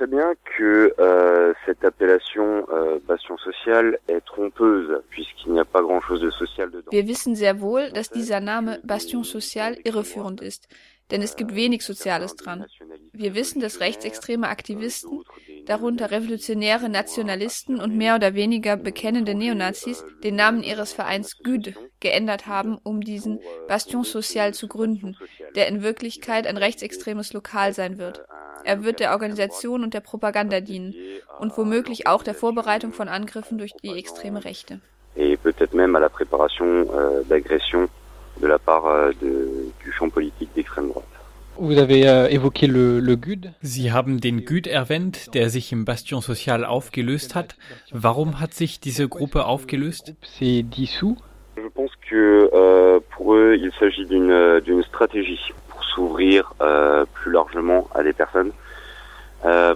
très bien que euh, cette appellation euh, Bastion social est trompeuse, puisqu'il n'y a pas grand-chose de social dedans. Wir wissen sehr wohl, dass dieser Name Bastion social irreführend ist, denn es gibt wenig Soziales dran. Wir wissen, dass rechtsextreme Aktivisten, darunter revolutionäre Nationalisten und mehr oder weniger bekennende Neonazis, den Namen ihres Vereins GÜD geändert haben, um diesen Bastion Social zu gründen, der in Wirklichkeit ein rechtsextremes Lokal sein wird. Er wird der Organisation und der Propaganda dienen und womöglich auch der Vorbereitung von Angriffen durch die extreme Rechte. Et peut-être même à la préparation euh, d'agressions de la part euh, de, du champ politique d'extrême droite. Vous avez euh, évoqué le, le GUD. Sie haben den GÜD erwähnt, der sich im Bastion Social aufgelöst hat. Warum hat sich diese Gruppe aufgelöst? C'est dissous. Je pense que pour eux, il s'agit d'une d'une stratégie pour s'ouvrir euh, plus largement à des personnes. Euh,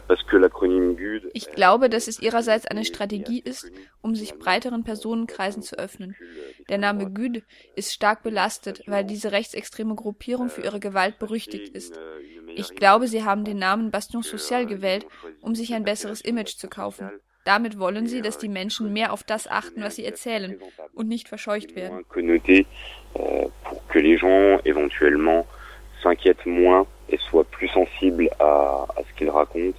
Ich glaube, dass es ihrerseits eine Strategie ist, um sich breiteren Personenkreisen zu öffnen. Der Name GÜD ist stark belastet, weil diese rechtsextreme Gruppierung für ihre Gewalt berüchtigt ist. Ich glaube, sie haben den Namen Bastion Social gewählt, um sich ein besseres Image zu kaufen. Damit wollen sie, dass die Menschen mehr auf das achten, was sie erzählen und nicht verscheucht werden. euh, pour que les gens éventuellement s'inquiètent moins et soient plus sensibles à, à ce qu'ils racontent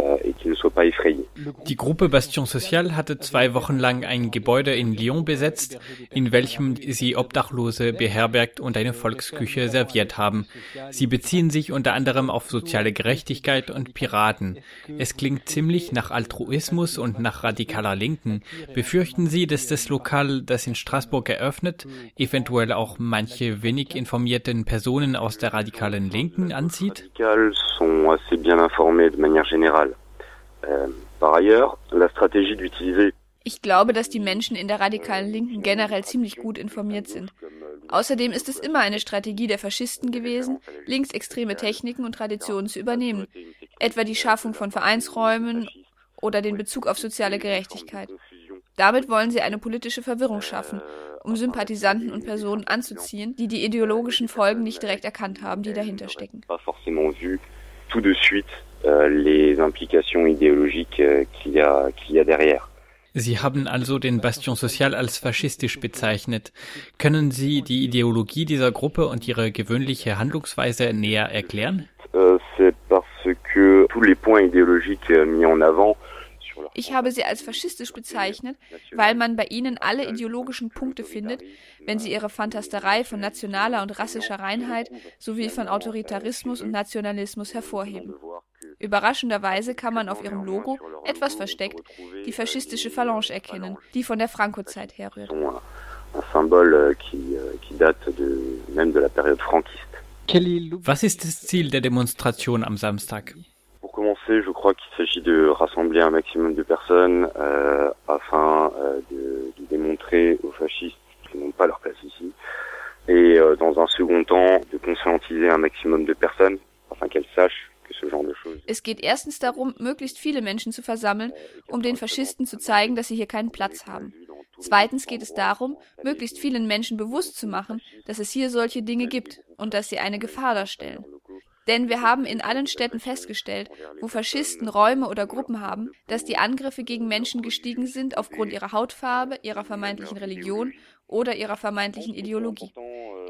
euh, qu'ils ne. Die Gruppe Bastion Social hatte zwei Wochen lang ein Gebäude in Lyon besetzt, in welchem sie Obdachlose beherbergt und eine Volksküche serviert haben. Sie beziehen sich unter anderem auf soziale Gerechtigkeit und Piraten. Es klingt ziemlich nach Altruismus und nach radikaler Linken. Befürchten Sie, dass das Lokal, das in Straßburg eröffnet, eventuell auch manche wenig informierten Personen aus der radikalen Linken anzieht? Ich glaube, dass die Menschen in der radikalen Linken generell ziemlich gut informiert sind. Außerdem ist es immer eine Strategie der Faschisten gewesen, linksextreme Techniken und Traditionen zu übernehmen, etwa die Schaffung von Vereinsräumen oder den Bezug auf soziale Gerechtigkeit. Damit wollen sie eine politische Verwirrung schaffen, um Sympathisanten und Personen anzuziehen, die die ideologischen Folgen nicht direkt erkannt haben, die dahinter stecken. pas forcément vu tout de suite euh, les implications idéologiques euh, qu'il y a qu'il y a derrière. Sie haben also den Bastion Social als faschistisch bezeichnet. Können Sie die Ideologie dieser Gruppe und ihre gewöhnliche Handlungsweise näher erklären? Euh, euh, Ich habe sie als faschistisch bezeichnet, weil man bei ihnen alle ideologischen Punkte findet, wenn sie ihre Fantasterei von nationaler und rassischer Reinheit sowie von Autoritarismus und Nationalismus hervorheben. Überraschenderweise kann man auf ihrem Logo, etwas versteckt, die faschistische Phalange erkennen, die von der Franco-Zeit herrührt. sont un, un symbole qui, qui date de même de la période franquiste. Quel est l'ob- Was ist das Ziel der Demonstration am Samstag? Pour commencer, je crois qu'il s'agit de rassembler un maximum de personnes euh, afin euh, de, de démontrer aux fascistes qu'ils n'ont pas leur place ici. Et euh, dans un second temps, de conscientiser un maximum de personnes afin qu'elles sachent que ce genre de choses. Es geht erstens darum, möglichst viele Menschen zu versammeln, um den Faschisten zu zeigen, dass sie hier keinen Platz haben. Zweitens geht es darum, möglichst vielen Menschen bewusst zu machen, dass es hier solche Dinge gibt und dass sie eine Gefahr darstellen. Denn wir haben in allen Städten festgestellt, wo Faschisten Räume oder Gruppen haben, dass die Angriffe gegen Menschen gestiegen sind aufgrund ihrer Hautfarbe, ihrer vermeintlichen Religion oder ihrer vermeintlichen Ideologie.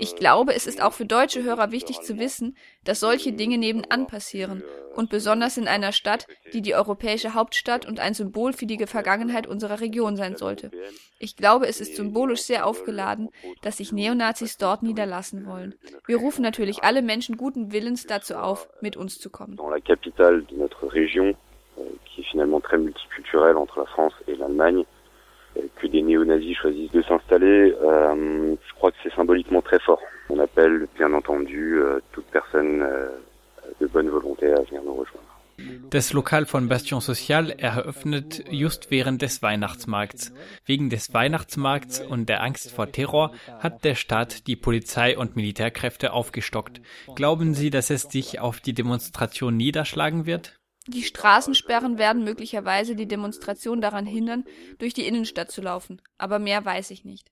Ich glaube, es ist auch für deutsche Hörer wichtig zu wissen, dass solche Dinge nebenan passieren und besonders in einer Stadt, die die europäische Hauptstadt und ein Symbol für die Vergangenheit unserer Region sein sollte. Ich glaube, es ist symbolisch sehr aufgeladen, dass sich Neonazis dort niederlassen wollen. Wir rufen natürlich alle Menschen guten Willens dazu auf, mit uns zu kommen. Euh, qui est finalement très multiculturelle entre la France et l'Allemagne, que des néo-nazis choisissent de s'installer, euh, je crois que c'est symboliquement très fort. On appelle bien entendu euh, toute personne euh, de bonne volonté à venir nous rejoindre. Das Lokal von Bastion Social eröffnet just während des Weihnachtsmarkts. Wegen des Weihnachtsmarkts und der Angst vor Terror hat der Staat die Polizei und Militärkräfte aufgestockt. Glauben Sie, dass es sich auf die Demonstration niederschlagen wird? Die Straßensperren werden möglicherweise die Demonstration daran hindern, durch die Innenstadt zu laufen, aber mehr weiß ich nicht.